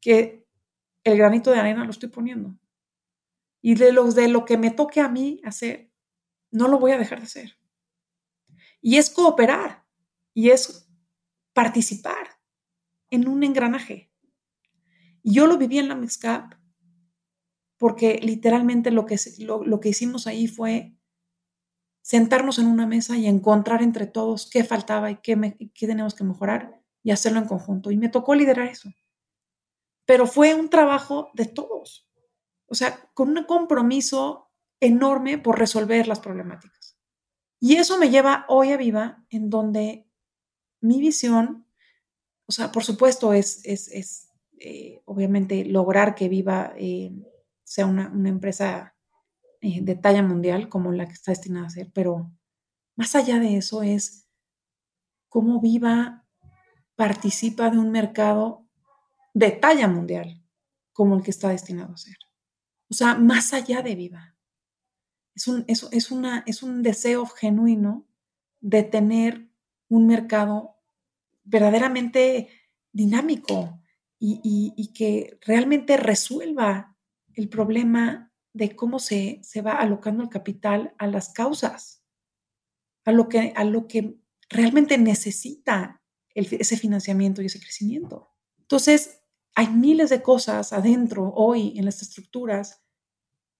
que el granito de arena lo estoy poniendo. Y de, los, de lo que me toque a mí hacer, no lo voy a dejar de hacer. Y es cooperar y es participar en un engranaje. Yo lo viví en la Mixcap porque literalmente lo que, lo que hicimos ahí fue sentarnos en una mesa y encontrar entre todos qué faltaba y qué, qué tenemos que mejorar y hacerlo en conjunto. Y me tocó liderar eso. Pero fue un trabajo de todos. O sea, con un compromiso enorme por resolver las problemáticas. Y eso me lleva hoy a Viva, en donde mi visión, o sea, por supuesto, es, es, eh, obviamente lograr que Viva eh, sea una, una empresa eh, de talla mundial como la que está destinada a ser, pero más allá de eso es cómo Viva participa de un mercado de talla mundial como el que está destinado a ser. O sea, más allá de Viva. Es un, es, una, es un deseo genuino de tener un mercado verdaderamente dinámico y, y que realmente resuelva el problema de cómo se, se va alocando el capital a las causas, a lo que, a lo que realmente necesita ese financiamiento y ese crecimiento. Entonces, hay miles de cosas adentro hoy en las estructuras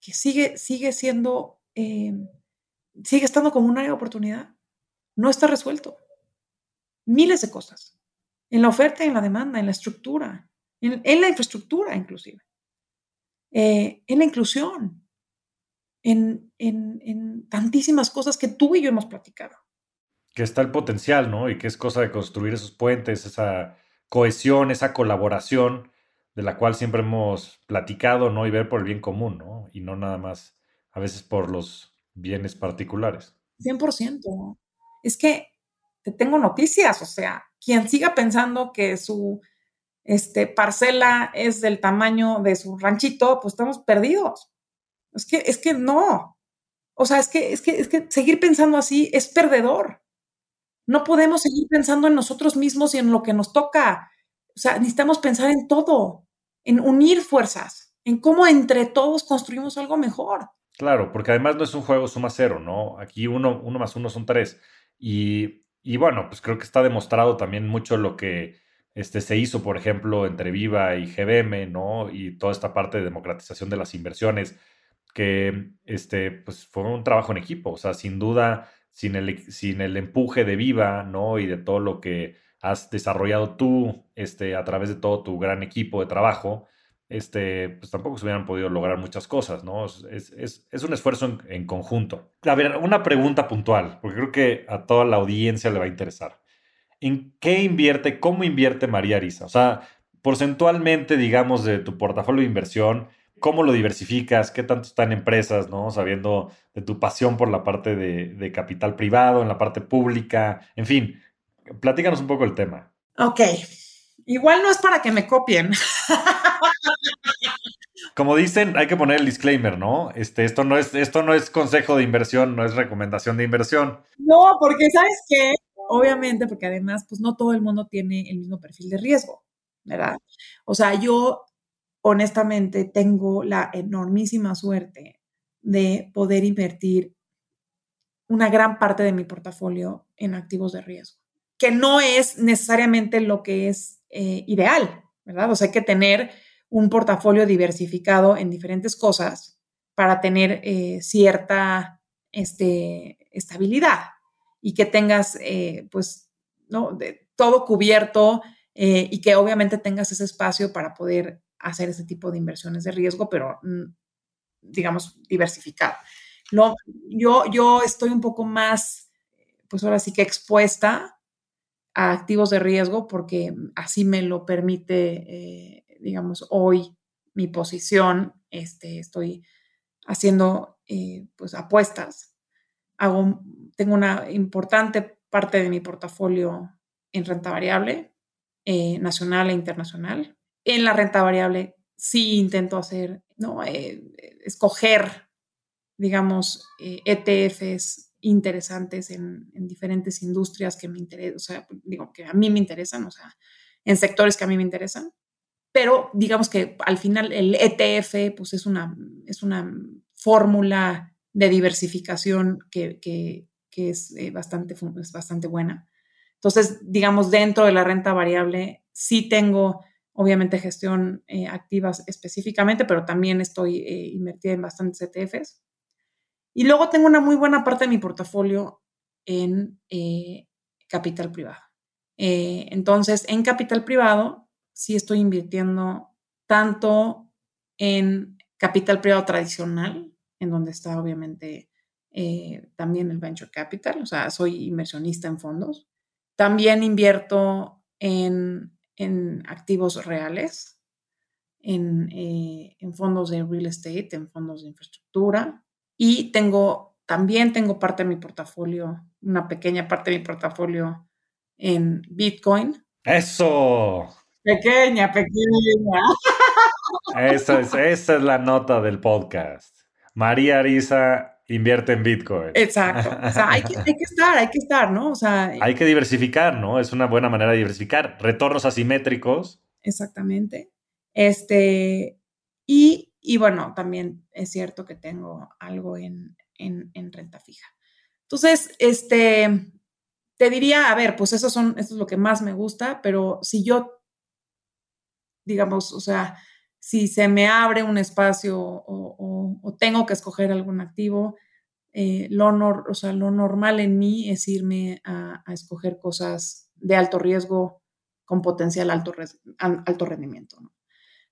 que sigue, sigue siendo, eh, sigue estando como una oportunidad. No está resuelto. Miles de cosas. En la oferta, en la demanda, en la estructura, en, la infraestructura inclusive, eh, en la inclusión, en, en tantísimas cosas que tú y yo hemos platicado. Que está el potencial, ¿no? Y que es cosa de construir esos puentes, esa cohesión, esa colaboración de la cual siempre hemos platicado, ¿no? Y ver por el bien común, ¿no? Y no nada más a veces por los bienes particulares. 100%. Es que te tengo noticias, o sea, quien siga pensando que su este, parcela es del tamaño de su ranchito, pues estamos perdidos. Es que, es que no. O sea, es que, es que, es que seguir pensando así es perdedor. No podemos seguir pensando en nosotros mismos y en lo que nos toca. O sea, necesitamos pensar en todo en unir fuerzas, en cómo entre todos construimos algo mejor. Claro, porque además no es un juego suma cero, ¿no? Aquí uno, uno más uno son tres. Y, y, bueno, pues creo que está demostrado también mucho lo que este, se hizo, por ejemplo, entre Viva y GBM, ¿no? Y toda esta parte de democratización de las inversiones, que este, pues fue un trabajo en equipo, o sea, sin duda, sin el, sin el empuje de Viva, ¿no? Y de todo lo que has desarrollado tú este, a través de todo tu gran equipo de trabajo, este, pues tampoco se hubieran podido lograr muchas cosas, ¿no? Es, es, un esfuerzo en, conjunto. A ver, una pregunta puntual, porque creo que a toda la audiencia le va a interesar. ¿En qué invierte, cómo invierte María Arisa? O sea, porcentualmente, digamos, de tu portafolio de inversión, ¿cómo lo diversificas? ¿Qué tanto está en empresas, ¿no? Sabiendo de tu pasión por la parte de, de capital privado, en la parte pública, en fin, platícanos un poco el tema. Ok, igual no es para que me copien. Como dicen, hay que poner el disclaimer, ¿no? Este, esto no es, esto no es consejo de inversión, no es recomendación de inversión. No, porque sabes qué, obviamente, porque además, pues no todo el mundo tiene el mismo perfil de riesgo, ¿verdad? O sea, yo honestamente tengo la enormísima suerte de poder invertir una gran parte de mi portafolio en activos de riesgo que no es necesariamente lo que es eh, ideal, ¿verdad? O sea, hay que tener un portafolio diversificado en diferentes cosas para tener eh, cierta este, estabilidad y que tengas, eh, pues, ¿no? Todo cubierto y que obviamente tengas ese espacio para poder hacer ese tipo de inversiones de riesgo, pero, mm, digamos, diversificado. yo, yo estoy un poco más, pues ahora sí que expuesta a activos de riesgo porque así me lo permite, eh, digamos, hoy mi posición. Este, estoy haciendo eh, pues apuestas. Hago, tengo una importante parte de mi portafolio en renta variable, eh, nacional e internacional. En la renta variable sí intento hacer, ¿no? escoger, digamos, ETFs interesantes en, diferentes industrias que me interesan, o sea, digo, que a mí me interesan, o sea, en sectores que a mí me interesan. Pero digamos que al final el ETF, pues es una, es una fórmula de diversificación que, que es, eh, bastante, es bastante buena. Entonces, digamos, dentro de la renta variable, sí tengo, obviamente, gestión eh, activas específicamente, pero también estoy eh, invertida en bastantes ETFs. Y luego tengo una muy buena parte de mi portafolio en eh, capital privado. Eh, entonces, en capital privado, sí estoy invirtiendo tanto en capital privado tradicional, en donde está obviamente eh, también el venture capital, o sea, soy inversionista en fondos. También invierto en, activos reales, en, en fondos de real estate, en fondos de infraestructura, y tengo, también tengo parte de mi portafolio, una pequeña parte de mi portafolio en Bitcoin. Eso. Pequeña, pequeña. Esa es, esa es la nota del podcast. María Arisa invierte en Bitcoin. Exacto. O sea, hay que, hay que, estar, hay que estar, ¿no? O sea, hay que diversificar, ¿no? Es una buena manera de diversificar. Retornos asimétricos. Exactamente. Este, y Y bueno, también es cierto que tengo algo en, en, renta fija. Entonces, este, te diría, a ver, pues eso, son, eso es lo que más me gusta, pero si yo, digamos, o sea, si se me abre un espacio o, tengo que escoger algún activo, eh, lo, o sea, lo normal en mí es irme a, escoger cosas de alto riesgo con potencial alto, alto rendimiento.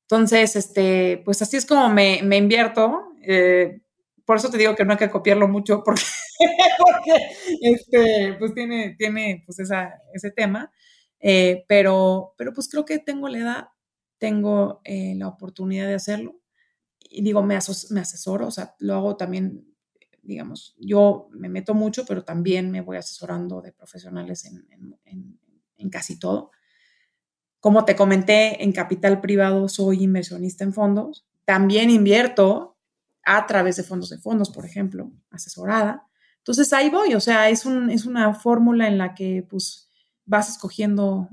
Entonces, este, pues así es como me, invierto. Eh, por eso te digo que no hay que copiarlo mucho porque, este, pues tiene, tiene pues ese tema. Eh, pero, pero pues creo que tengo la edad, tengo eh, la oportunidad de hacerlo. Y digo, me, me asesoro, o sea, lo hago también, digamos, yo me meto mucho, pero también me voy asesorando de profesionales en, en, en casi todo. Como te comenté, en capital privado soy inversionista en fondos. También invierto a través de fondos de fondos, por ejemplo, asesorada. Entonces ahí voy, o sea, es, un, es una fórmula en la que pues vas escogiendo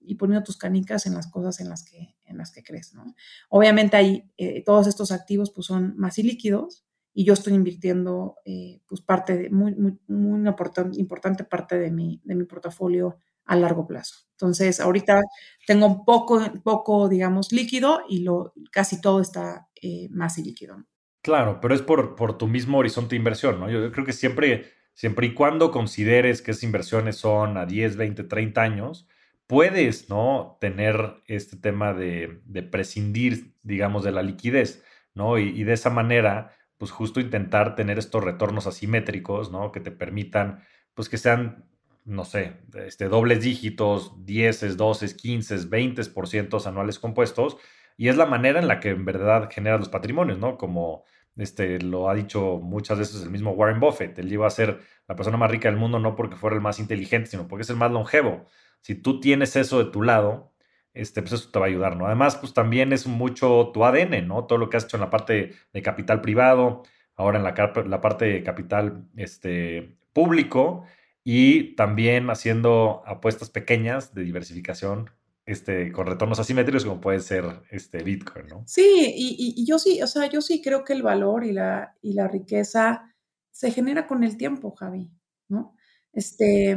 y poniendo tus canicas en las cosas en las que, en las que crees, ¿no? Obviamente ahí eh, todos estos activos pues son más ilíquidos y yo estoy invirtiendo eh, pues parte muy, muy, muy importante, importante parte de mi, de mi portafolio a largo plazo. Entonces, ahorita tengo poco, poco, digamos, líquido y lo, casi todo está eh, más ilíquido. Claro, pero es por, por tu mismo horizonte de inversión, ¿no? Yo, creo que siempre, siempre y cuando consideres que esas inversiones son a 10, 20, 30 años, puedes, ¿no? Tener este tema de, prescindir, digamos, de la liquidez, ¿no? Y, de esa manera, pues justo intentar tener estos retornos asimétricos, ¿no? Que te permitan, pues que sean, no sé, este, dobles dígitos, 10, 12, 15, 20% anuales compuestos, y es la manera en la que en verdad genera los patrimonios, ¿no? Como este, lo ha dicho muchas veces el mismo Warren Buffett, él iba a ser la persona más rica del mundo no porque fuera el más inteligente, sino porque es el más longevo. Si tú tienes eso de tu lado, este, pues eso te va a ayudar, ¿no? Además, pues también es mucho tu ADN, ¿no? Todo lo que has hecho en la parte de capital privado, ahora en la, parte de capital este, público y también haciendo apuestas pequeñas de diversificación este, con retornos asimétricos como puede ser este Bitcoin, ¿no? Sí, y, yo sí, o sea, yo sí creo que el valor y la, y la riqueza se genera con el tiempo, Javi, ¿no? Este,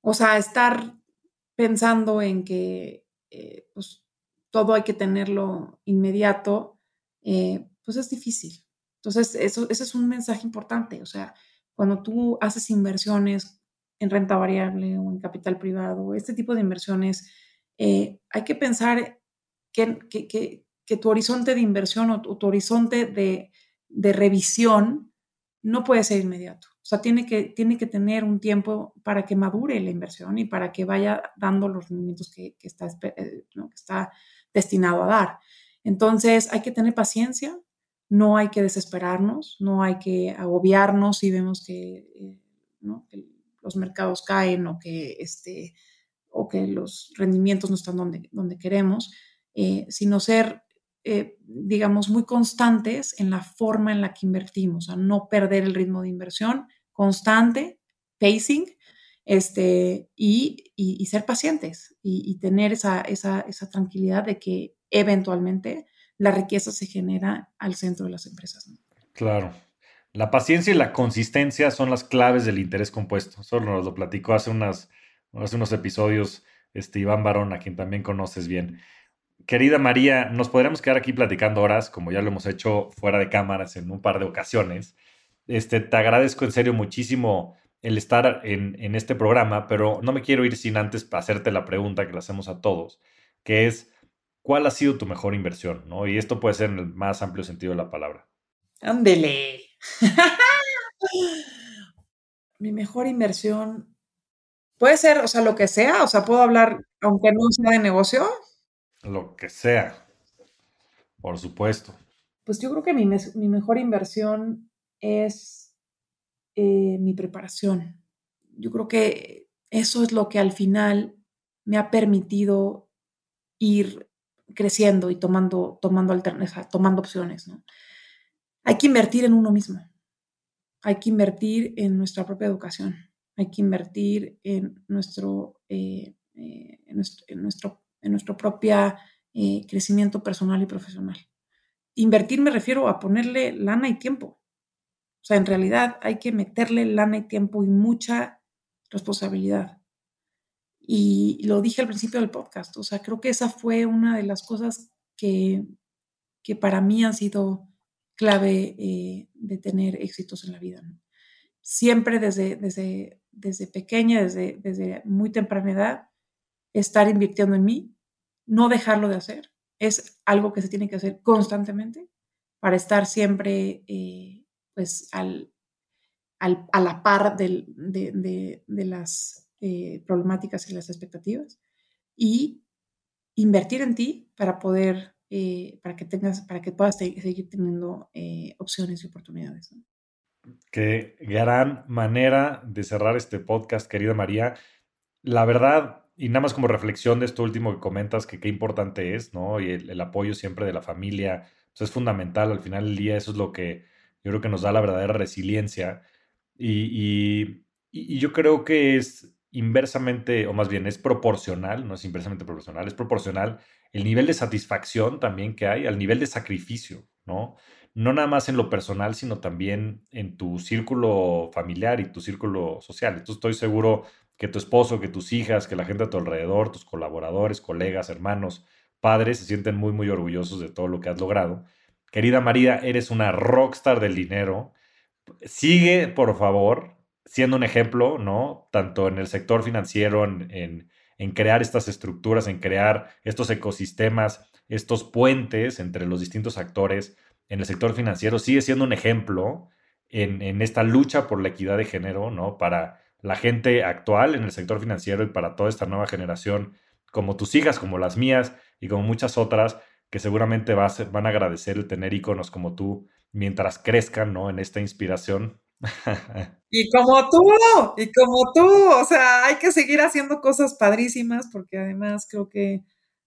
o sea, estar pensando en que eh, pues, todo hay que tenerlo inmediato, eh, pues es difícil. Entonces, eso, ese es un mensaje importante. O sea, cuando tú haces inversiones en renta variable o en capital privado, este tipo de inversiones eh, hay que pensar que, que, tu horizonte de inversión o tu, horizonte de, de, revisión no puede ser inmediato. O sea, tiene que, tiene que tener un tiempo para que madure la inversión y para que vaya dando los rendimientos que, que está, eh, que está destinado a dar. Entonces, hay que tener paciencia, no hay que desesperarnos, no hay que agobiarnos si vemos que, eh, ¿no? los mercados caen o que este, o que los rendimientos no están donde, donde queremos, eh, sino ser, eh, digamos, muy constantes en la forma en la que invertimos, a no perder el ritmo de inversión, constante, pacing, este, y, y, ser pacientes y, tener esa, esa, esa, tranquilidad de que eventualmente la riqueza se genera al centro de las empresas. Claro. La paciencia y la consistencia son las claves del interés compuesto. Solo nos lo platicó hace unas hace unos episodios, este, Iván Barón, a quien también conoces bien. Querida María, nos podríamos quedar aquí platicando horas, como ya lo hemos hecho fuera de cámaras en un par de ocasiones. Este, te agradezco en serio muchísimo el estar en, en este programa, pero no me quiero ir sin antes hacerte la pregunta que le hacemos a todos, que es, ¿cuál ha sido tu mejor inversión? ¿no? Y esto puede ser en el más amplio sentido de la palabra. Ándele. Mi mejor inversión Puede ser, o sea, lo que sea, o sea, puedo hablar aunque no sea de negocio. Lo que sea, por supuesto. Pues yo creo que mi, mejor inversión es eh, mi preparación. Yo creo que eso es lo que al final me ha permitido ir creciendo y tomando, tomando, tomando opciones. Hay que invertir en uno mismo. Hay que invertir en nuestra propia educación hay que invertir en nuestro, eh, eh, en nuestro, en nuestro, propio eh, crecimiento personal y profesional. invertir me refiero a ponerle lana y tiempo. O sea, en realidad hay que meterle lana y tiempo y mucha responsabilidad. Y lo dije al principio del podcast, o sea, creo que esa fue una de las cosas que, que para mí han sido clave eh, de tener éxitos en la vida. Siempre desde, desde, desde pequeña, desde, desde muy temprana edad, estar invirtiendo en mí, no dejarlo de hacer. Es algo que se tiene que hacer constantemente para estar siempre eh, pues al, al, a la par de, de, de, las eh, problemáticas y las expectativas y invertir en ti para poder, eh, para que tengas, para que puedas seguir teniendo opciones y oportunidades. Qué gran manera de cerrar este podcast, querida María. La verdad, y nada más como reflexión de esto último que comentas, que qué importante es, ¿no? Y el, apoyo siempre de la familia, pues es fundamental. Al final del día, eso es lo que yo creo que nos da la verdadera resiliencia. Y, y, yo creo que es inversamente, o más bien es proporcional, no es inversamente proporcional, es proporcional el nivel de satisfacción también que hay al nivel de sacrificio, ¿no? No nada más en lo personal, sino también en tu círculo familiar y tu círculo social. Entonces estoy seguro que tu esposo, que tus hijas, que la gente a tu alrededor, tus colaboradores, colegas, hermanos, padres, se sienten muy, muy orgullosos de todo lo que has logrado. Querida María, eres una rockstar del dinero. Sigue, por favor, siendo un ejemplo, ¿no? Tanto en el sector financiero, en, en, crear estas estructuras, en crear estos ecosistemas, estos puentes entre los distintos actores en el sector financiero. Sigue siendo un ejemplo en, en esta lucha por la equidad de género, ¿no? Para la gente actual en el sector financiero y para toda esta nueva generación, como tus hijas, como las mías y como muchas otras, que seguramente van a agradecer el tener iconos como tú mientras crezcan, ¿no? En esta inspiración. y como tú, y como tú, o sea, hay que seguir haciendo cosas padrísimas porque además creo que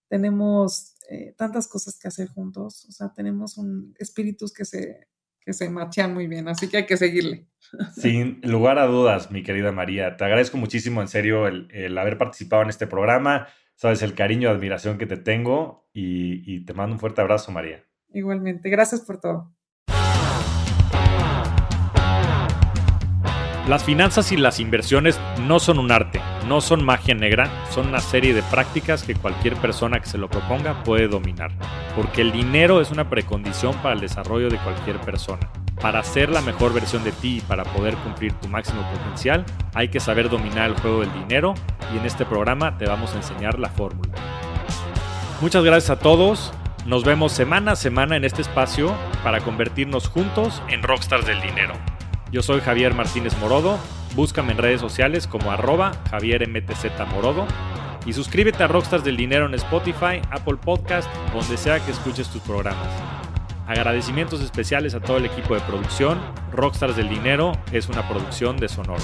tenemos eh, tantas cosas que hacer juntos, o sea, tenemos un, espíritus que se, que se machean muy bien, así que hay que seguirle. Sin lugar a dudas, mi querida María. Te agradezco muchísimo, en serio, el, haber participado en este programa. Sabes el cariño y admiración que te tengo y, y te mando un fuerte abrazo, María. Igualmente. Gracias por todo. Las finanzas y las inversiones no son un arte, no son magia negra, son una serie de prácticas que cualquier persona que se lo proponga puede dominar, porque el dinero es una precondición para el desarrollo de cualquier persona. Para ser la mejor versión de ti y para poder cumplir tu máximo potencial, hay que saber dominar el juego del dinero y en este programa te vamos a enseñar la fórmula. Muchas gracias a todos. Nos vemos semana a semana en este espacio para convertirnos juntos en rockstars del dinero. Yo soy Javier Martínez Morodo. Búscame en redes sociales como arroba Javier Morodo. Y suscríbete a Rockstars del Dinero en Spotify, Apple Podcast, donde sea que escuches tus programas. Agradecimientos especiales a todo el equipo de producción. Rockstars del Dinero es una producción de Sonoro.